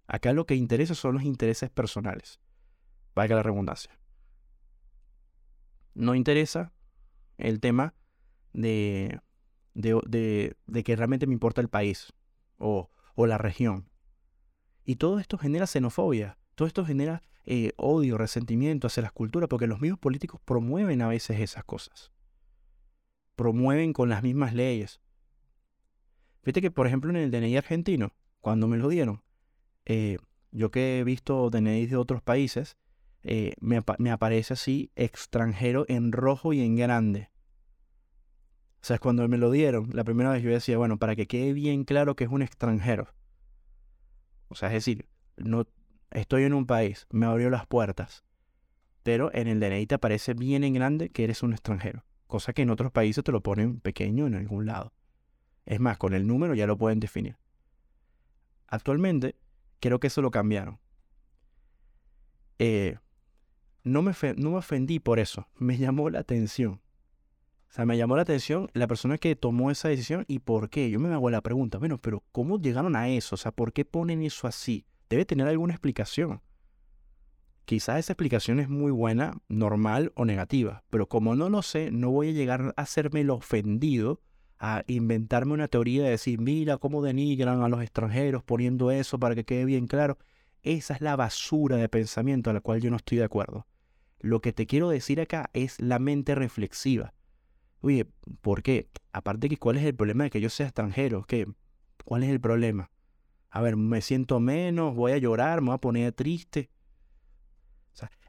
Acá lo que interesa son los intereses personales. Valga la redundancia. No interesa el tema de, de, de, que realmente me importa el país o, o, la región. Y todo esto genera xenofobia, todo esto genera eh, odio, resentimiento hacia las culturas, porque los mismos políticos promueven a veces esas cosas. Promueven con las mismas leyes. Fíjate que, por ejemplo, en el DNI argentino, cuando me lo dieron, eh, yo que he visto DNI de otros países, eh, me, aparece así extranjero en rojo y en grande. O sea, cuando me lo dieron, la primera vez yo decía, bueno, para que quede bien claro que es un extranjero. O sea, es decir, no estoy en un país, me abrió las puertas. Pero en el DNI te aparece bien en grande que eres un extranjero. Cosa que en otros países te lo ponen pequeño en algún lado. Es más, con el número ya lo pueden definir. Actualmente, Creo que eso lo cambiaron. Eh, no, me no me ofendí por eso, me llamó la atención. O sea, me llamó la atención la persona que tomó esa decisión y por qué. Yo me hago la pregunta, bueno, pero ¿cómo llegaron a eso? O sea, ¿por qué ponen eso así? Debe tener alguna explicación. Quizás esa explicación es muy buena, normal o negativa, pero como no lo sé, no voy a llegar a hacerme el ofendido a inventarme una teoría de decir, mira cómo denigran a los extranjeros poniendo eso para que quede bien claro. Esa es la basura de pensamiento a la cual yo no estoy de acuerdo. Lo que te quiero decir acá es la mente reflexiva. Oye, ¿por qué? Aparte que cuál es el problema de que yo sea extranjero, ¿qué? ¿Cuál es el problema? A ver, me siento menos, voy a llorar, me voy a poner triste.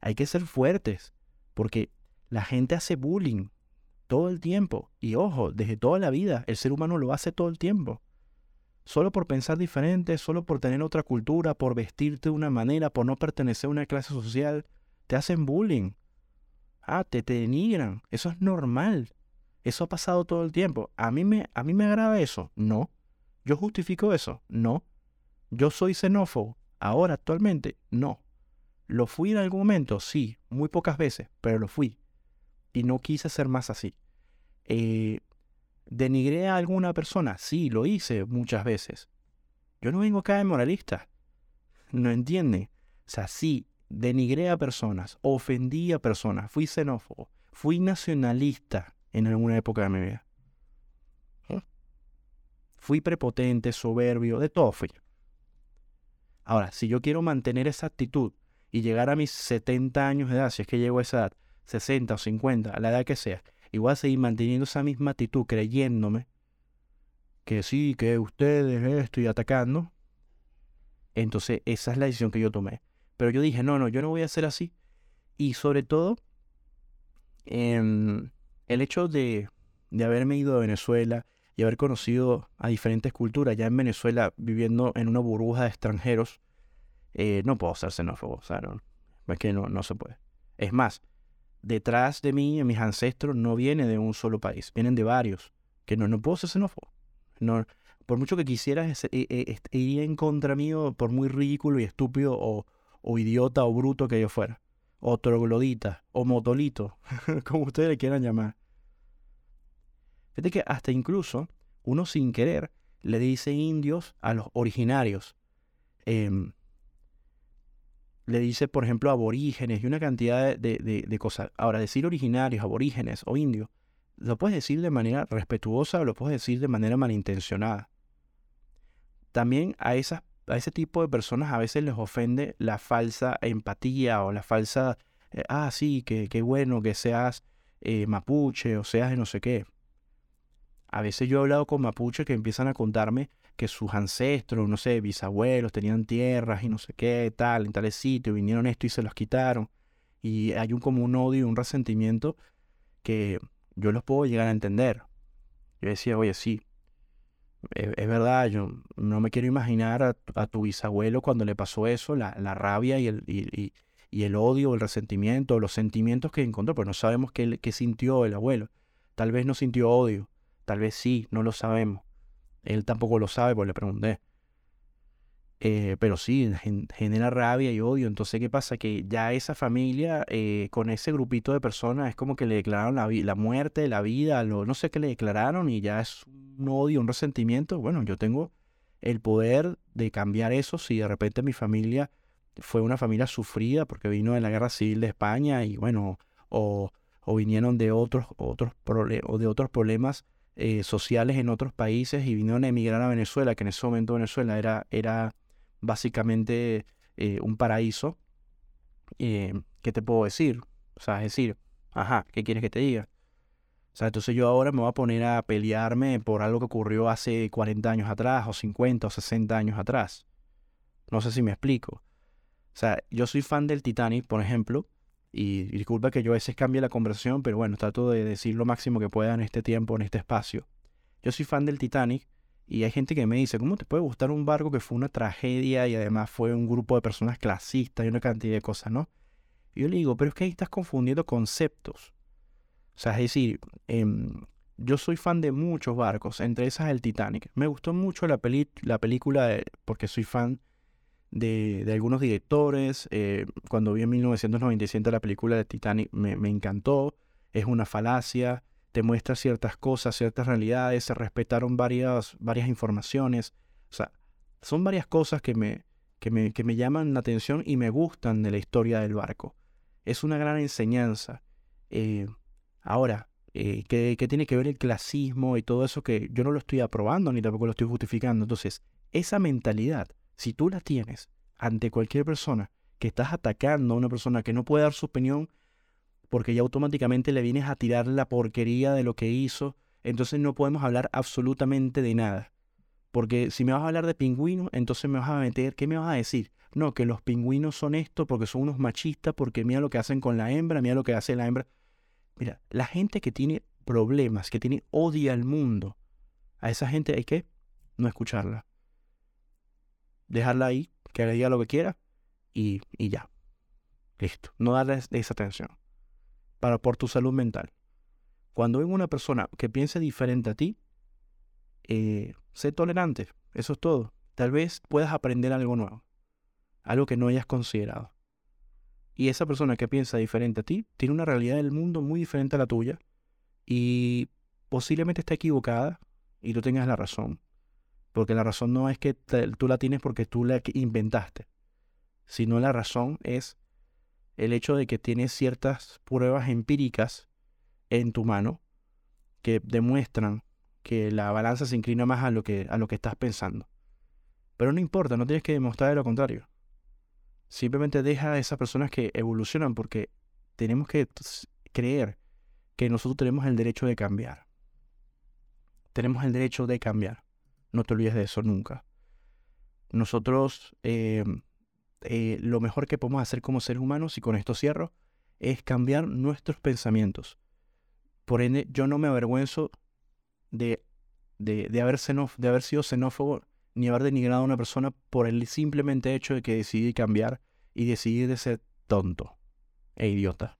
Hay que ser fuertes, porque la gente hace bullying todo el tiempo. Y ojo, desde toda la vida, el ser humano lo hace todo el tiempo. Solo por pensar diferente, solo por tener otra cultura, por vestirte de una manera, por no pertenecer a una clase social, te hacen bullying. Ah, te, te denigran. Eso es normal. Eso ha pasado todo el tiempo. ¿A mí, me, ¿A mí me agrada eso? No. ¿Yo justifico eso? No. ¿Yo soy xenófobo? Ahora, actualmente, no. ¿Lo fui en algún momento? Sí, muy pocas veces, pero lo fui. Y no quise ser más así. Eh, ¿Denigré a alguna persona? Sí, lo hice muchas veces. Yo no vengo acá de moralista. ¿No entiende? O sea, sí, denigré a personas, ofendí a personas, fui xenófobo, fui nacionalista en alguna época de mi vida. ¿Eh? Fui prepotente, soberbio, de todo fui. Ahora, si yo quiero mantener esa actitud y llegar a mis 70 años de edad, si es que llego a esa edad, 60 o 50, a la edad que sea, y voy a seguir manteniendo esa misma actitud, creyéndome que sí, que ustedes estoy atacando, entonces esa es la decisión que yo tomé. Pero yo dije, no, no, yo no voy a ser así. Y sobre todo, em, el hecho de, de haberme ido a Venezuela y haber conocido a diferentes culturas, ya en Venezuela viviendo en una burbuja de extranjeros, eh, no puedo ser xenófobo, o sea, no, es que no, no se puede. Es más, detrás de mí, mis ancestros, no viene de un solo país, vienen de varios, que no, no puedo ser xenófobo. No, por mucho que quisiera, eh, eh, iría en contra mío por muy ridículo y estúpido o, o idiota o bruto que yo fuera. O troglodita, o motolito, como ustedes le quieran llamar. Fíjate que hasta incluso uno sin querer le dice indios a los originarios. Em, le dice, por ejemplo, aborígenes y una cantidad de, de, cosas. Ahora, decir originarios, aborígenes o indios, lo puedes decir de manera respetuosa o lo puedes decir de manera malintencionada. También a, esas, a ese tipo de personas a veces les ofende la falsa empatía o la falsa, eh, ah, sí, qué que bueno que seas eh, mapuche o seas de no sé qué. A veces yo he hablado con mapuches que empiezan a contarme que sus ancestros, no sé, bisabuelos, tenían tierras y no sé qué, tal, en tales sitios, vinieron esto y se los quitaron. Y hay un como un odio y un resentimiento que yo los puedo llegar a entender. Yo decía, oye, sí, es, verdad, yo no me quiero imaginar a, tu bisabuelo cuando le pasó eso, la, rabia y el, y, y, el odio, el resentimiento, los sentimientos que encontró, pero no sabemos qué, qué sintió el abuelo. Tal vez no sintió odio, tal vez sí, no lo sabemos. Él tampoco lo sabe, pues le pregunté. Eh, pero sí, genera rabia y odio. Entonces, ¿qué pasa? Que ya esa familia, eh, con ese grupito de personas, es como que le declararon la, muerte, la vida, lo, no sé qué le declararon y ya es un odio, un resentimiento. Bueno, yo tengo el poder de cambiar eso si de repente mi familia fue una familia sufrida porque vino de la guerra civil de España y bueno, o, o vinieron de otros, otros, o de otros problemas eh, sociales en otros países y vinieron a emigrar a Venezuela, que en ese momento Venezuela era, era básicamente eh, un paraíso. Eh, ¿Qué te puedo decir? O sea, es decir, ajá, ¿qué quieres que te diga? O sea, entonces yo ahora me voy a poner a pelearme por algo que ocurrió hace 40 años atrás, o 50 o 60 años atrás. No sé si me explico. O sea, yo soy fan del Titanic, por ejemplo, y, disculpa que yo a veces cambie la conversación, pero bueno, trato de decir lo máximo que pueda en este tiempo, en este espacio. Yo soy fan del Titanic y hay gente que me dice, ¿cómo te puede gustar un barco que fue una tragedia y además fue un grupo de personas clasistas y una cantidad de cosas, ¿no? Y yo le digo, pero es que ahí estás confundiendo conceptos. O sea, es decir, em, yo soy fan de muchos barcos, entre esas el Titanic. Me gustó mucho la, la película porque soy fan de, algunos directores. Eh, cuando vi en 1997 la película de Titanic me, encantó. Es una falacia, te muestra ciertas cosas, ciertas realidades, se respetaron varias, varias informaciones. O sea, son varias cosas que me, que me, que me llaman la atención y me gustan de la historia del barco. Es una gran enseñanza. Eh, ahora, eh, ¿qué, ¿qué, tiene que ver el clasismo y todo eso que yo no lo estoy aprobando ni tampoco lo estoy justificando? Entonces, esa mentalidad si tú la tienes ante cualquier persona que estás atacando a una persona que no puede dar su opinión porque ya automáticamente le vienes a tirar la porquería de lo que hizo, entonces no podemos hablar absolutamente de nada. Porque si me vas a hablar de pingüinos, entonces me vas a meter, ¿qué me vas a decir? No, que los pingüinos son esto porque son unos machistas, porque mira lo que hacen con la hembra, mira lo que hace la hembra. Mira, la gente que tiene problemas, que tiene odia al mundo, a esa gente hay que no escucharla. Dejarla ahí, que le diga lo que quiera y, y ya. Listo. No darle esa atención. Para por tu salud mental. Cuando ven una persona que piense diferente a ti, eh, sé tolerante. Eso es todo. Tal vez puedas aprender algo nuevo. Algo que no hayas considerado. Y esa persona que piensa diferente a ti tiene una realidad del mundo muy diferente a la tuya. Y posiblemente está equivocada y tú tengas la razón. Porque la razón no es que tú la tienes porque tú la inventaste. Sino la razón es el hecho de que tienes ciertas pruebas empíricas en tu mano que demuestran que la balanza se inclina más a lo que, a lo que estás pensando. Pero no importa, no tienes que demostrar lo contrario. Simplemente deja a esas personas que evolucionan porque tenemos que creer que nosotros tenemos el derecho de cambiar. Tenemos el derecho de cambiar. No te olvides de eso nunca. Nosotros eh, eh, lo mejor que podemos hacer como seres humanos, y con esto cierro, es cambiar nuestros pensamientos. Por ende, yo no me avergüenzo de, de, haber, de haber sido xenófobo ni haber denigrado a una persona por el simplemente hecho de que decidí cambiar y decidí de ser tonto e idiota.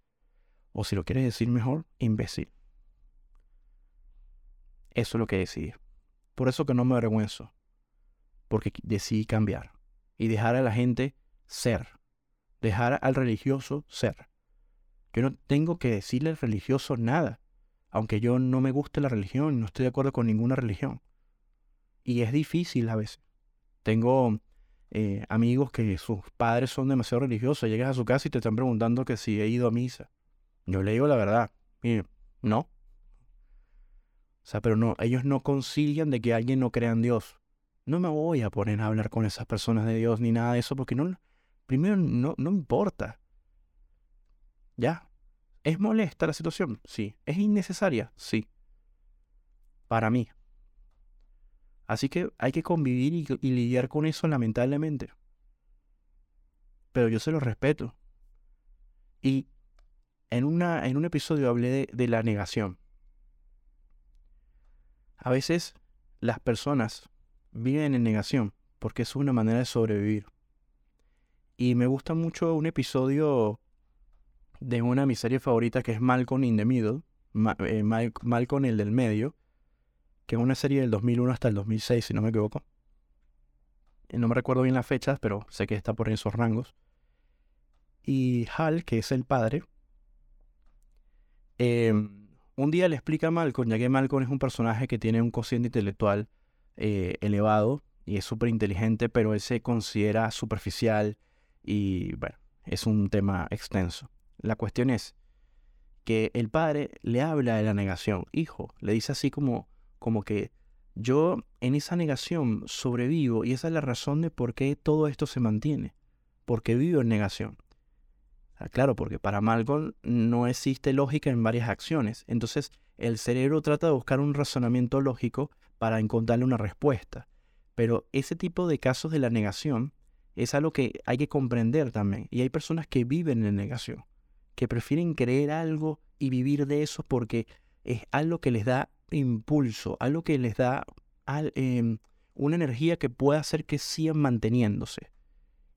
O si lo quieres decir mejor, imbécil. Eso es lo que decidí. Por eso que no me avergüenzo. Porque decidí cambiar y dejar a la gente ser. Dejar al religioso ser. Yo no tengo que decirle al religioso nada aunque yo no me guste la religión, no estoy de acuerdo con ninguna religión. Y es difícil a veces. Tengo eh, amigos que sus padres son demasiado religiosos, llegas a su casa y te están preguntando que si he ido a misa. Yo le digo la verdad, no. O sea, pero no, ellos no concilian de que alguien no crea en Dios. No me voy a poner a hablar con esas personas de Dios ni nada de eso porque no, primero no, no importa. Ya, ¿Es molesta la situación? Sí. ¿Es innecesaria? Sí. Para mí. Así que hay que convivir y, lidiar con eso lamentablemente. Pero yo se lo respeto. Y en, una, en un episodio hablé de, de la negación. A veces las personas viven en negación porque es una manera de sobrevivir. Y me gusta mucho un episodio de una de mis series favoritas que es Malcolm in the Middle, eh, Malcolm el del medio, que es una serie del 2001 hasta el 2006, si no me equivoco. Eh, no me recuerdo bien las fechas, pero sé que está por esos rangos. Y Hal, que es el padre, em, un día le explica a Malcolm, ya que Malcolm es un personaje que tiene un cociente intelectual eh, elevado y es súper inteligente, pero él se considera superficial y bueno, es un tema extenso. La cuestión es que el padre le habla de la negación. Hijo, le dice así como, como que yo en esa negación sobrevivo y esa es la razón de por qué todo esto se mantiene. Porque vivo en negación. Claro, porque para Malcolm no existe lógica en varias acciones. Entonces el cerebro trata de buscar un razonamiento lógico para encontrarle una respuesta. Pero ese tipo de casos de la negación es algo que hay que comprender también. Y hay personas que viven en negación que prefieren creer algo y vivir de eso porque es algo que les da impulso, algo que les da em, una energía que puede hacer que sigan manteniéndose.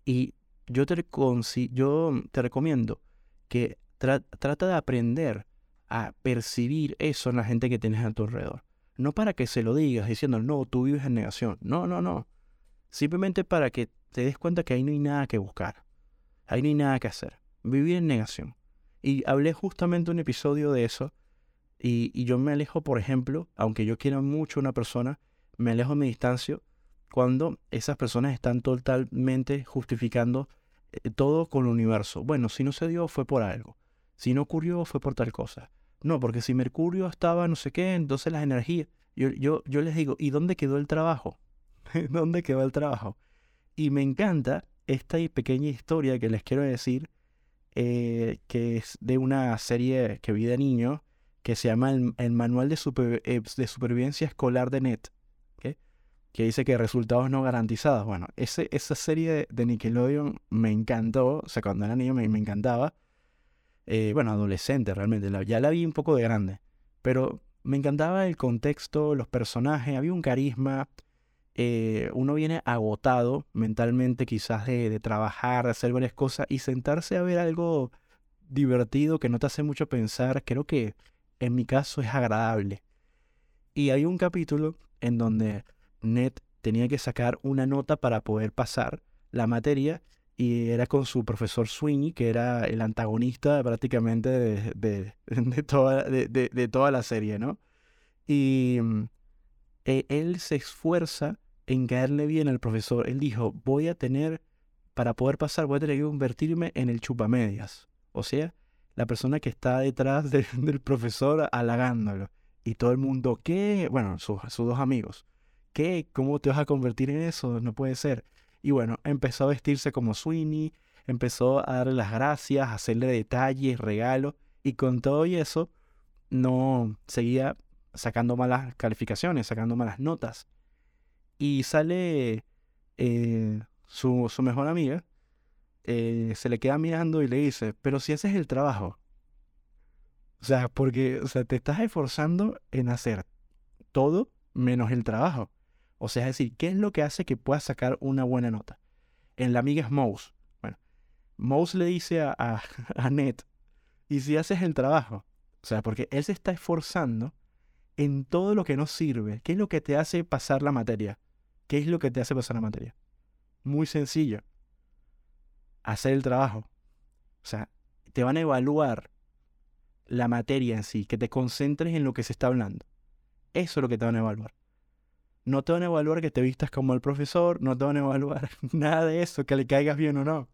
Y yo te, recomiendo que trata de aprender a percibir eso en la gente que tienes a tu alrededor. No para que se lo digas diciendo, no, tú vives en negación. No, no, no. Simplemente para que te des cuenta que ahí no hay nada que buscar. Ahí no hay nada que hacer. Vivir en negación. Y hablé justamente un episodio de eso. Y, yo me alejo, por ejemplo, aunque yo quiera mucho a una persona, me alejo de mi distancia cuando esas personas están totalmente justificando todo con el universo. Bueno, si no se dio fue por algo. Si no ocurrió fue por tal cosa. No, porque si Mercurio estaba no sé qué, entonces las energías. Yo, yo, yo les digo, ¿y dónde quedó el trabajo? ¿Dónde quedó el trabajo? Y me encanta esta pequeña historia que les quiero decir eh, que es de una serie que vi de niño que se llama El, Manual eh, de, Supervivencia Escolar de NET, que dice que resultados no garantizados. Bueno, ese, esa serie de Nickelodeon me encantó, o sea, cuando era niño me, encantaba. Eh, bueno, adolescente realmente, ya la vi un poco de grande, pero me encantaba el contexto, los personajes, había un carisma. Eh, uno viene agotado mentalmente quizás de, de trabajar, de hacer varias cosas y sentarse a ver algo divertido que no te hace mucho pensar, creo que en mi caso es agradable. Y hay un capítulo en donde Ned tenía que sacar una nota para poder pasar la materia y era con su profesor Sweeney, que era el antagonista prácticamente de, de, toda, de, toda, la serie, ¿no? Y mm, e, él se esfuerza en caerle bien al profesor. Él dijo, voy a tener, para poder pasar, voy a tener que convertirme en el chupamedias. O sea, la persona que está detrás del profesor halagándolo. Y todo el mundo, ¿qué? Bueno, sus, dos amigos. ¿Qué? ¿Cómo te vas a convertir en eso? No puede ser. Y bueno, empezó a vestirse como Sweeney, empezó a darle las gracias, a hacerle detalles, regalos, y con todo y eso, no seguía sacando malas calificaciones, sacando malas notas. Y sale eh, su, mejor amiga, eh, se le queda mirando y le dice, pero si ese es el trabajo. O sea, porque o sea, te estás esforzando en hacer todo menos el trabajo. O sea, es decir, ¿qué es lo que hace que puedas sacar una buena nota? En la amiga es Mouse. Bueno, Mouse le dice a, a, a Ned, ¿y si haces el trabajo? O sea, porque él se está esforzando en todo lo que no sirve. ¿Qué es lo que te hace pasar la materia? ¿Qué es lo que te hace pasar la materia? Muy sencillo hacer el trabajo. O sea, te van a evaluar la materia en sí, que te concentres en lo que se está hablando. Eso es lo que te van a evaluar. No te van a evaluar que te vistas como el profesor, no te van a evaluar nada de eso, que le caigas bien o no.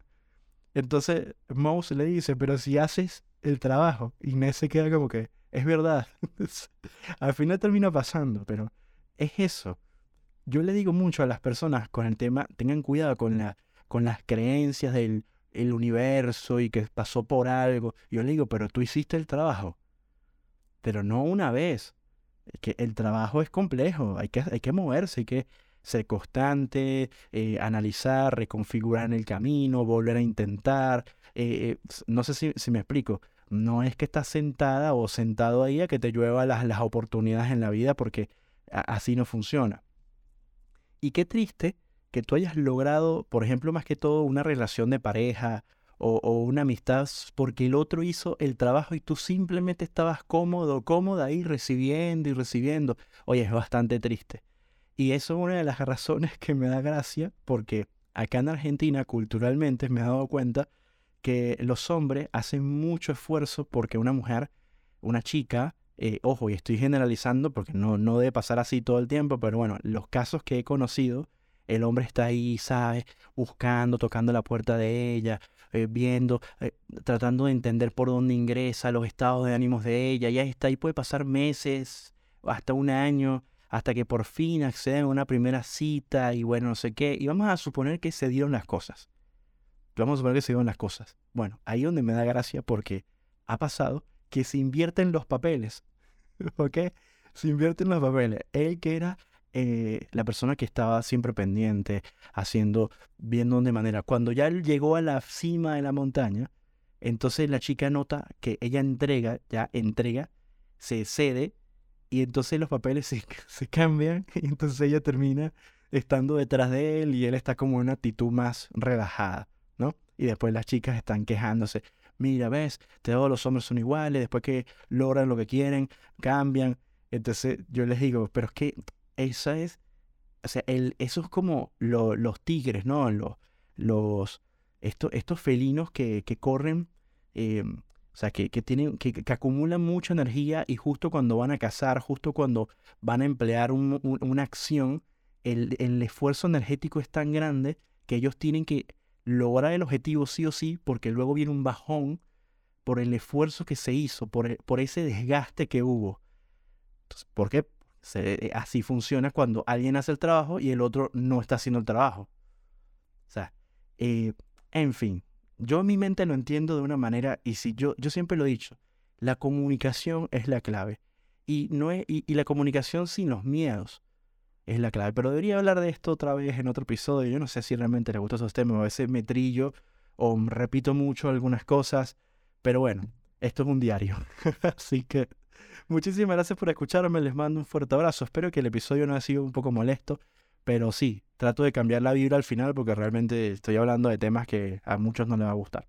Entonces Mouse le dice, pero si haces el trabajo, Inés se queda como que, es verdad. Al final termina pasando, pero es eso. Yo le digo mucho a las personas con el tema, tengan cuidado con la con las creencias del el universo y que pasó por algo. Yo le digo, pero tú hiciste el trabajo. Pero no una vez. Que el trabajo es complejo, hay que, hay que moverse, hay que ser constante, eh, analizar, reconfigurar en el camino, volver a intentar. Eh, eh, no sé si, si, me explico. No es que estás sentada o sentado ahí a que te llueva las, las oportunidades en la vida porque así no funciona. Y qué triste que tú hayas logrado, por ejemplo, más que todo una relación de pareja o, una amistad porque el otro hizo el trabajo y tú simplemente estabas cómodo, cómoda ahí recibiendo y recibiendo. Oye, es bastante triste. Y eso es una de las razones que me da gracia porque acá en Argentina culturalmente me he dado cuenta que los hombres hacen mucho esfuerzo porque una mujer, una chica, eh, ojo, y estoy generalizando porque no, no debe pasar así todo el tiempo, pero bueno, los casos que he conocido, el hombre está ahí, ¿sabes? Buscando, tocando la puerta de ella, eh, viendo, eh, tratando de entender por dónde ingresa, los estados de ánimos de ella. Ya está ahí, puede pasar meses, hasta un año, hasta que por fin acceden a una primera cita y bueno, no sé qué. Y vamos a suponer que se dieron las cosas. Vamos a suponer que se dieron las cosas. Bueno, ahí donde me da gracia porque ha pasado que se invierten los papeles. ¿Ok? Se invierten los papeles. Él que era eh, la persona que estaba siempre pendiente, haciendo, viendo de manera. Cuando ya llegó a la cima de la montaña, entonces la chica nota que ella entrega, ya entrega, se cede, y entonces los papeles se, se cambian, y entonces ella termina estando detrás de él y él está como en una actitud más relajada, ¿no? Y después las chicas están quejándose. Mira, ves, todos los hombres son iguales, después que logran lo que quieren, cambian. Entonces yo les digo, pero es que esa es, o sea, el, eso es como los tigres, ¿no? Los, los, estos felinos que, que corren, eh, o sea, que, que tienen, que, que, acumulan mucha energía y justo cuando van a cazar, justo cuando van a emplear una acción, el, el esfuerzo energético es tan grande que ellos tienen que lograr el objetivo sí o sí, porque luego viene un bajón por el esfuerzo que se hizo, por, por ese desgaste que hubo. Entonces, ¿Por qué? Eh, así funciona cuando alguien hace el trabajo y el otro no está haciendo el trabajo. O sea, eh, en fin, yo en mi mente lo entiendo de una manera, y si yo, yo siempre lo he dicho, la comunicación es la clave. Y, no es, y, la comunicación sin los miedos es la clave. Pero debería hablar de esto otra vez en otro episodio. Yo no sé si realmente le gusta esos temas. A veces me trillo o repito mucho algunas cosas. Pero bueno, esto es un diario. Así que muchísimas gracias por escucharme. Les mando un fuerte abrazo. Espero que el episodio no haya sido un poco molesto. Pero sí, trato de cambiar la vibra al final porque realmente estoy hablando de temas que a muchos no les va a gustar.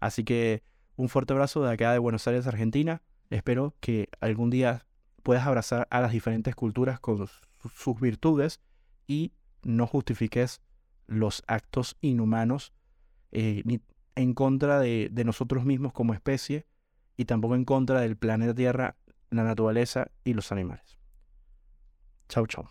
Así que un fuerte abrazo de acá de Buenos Aires, Argentina. Espero que algún día puedas abrazar a las diferentes culturas con sus virtudes y no justifiques los actos inhumanos eh, en contra de nosotros mismos como especie y tampoco en contra del planeta Tierra, la naturaleza y los animales. Chau, chau.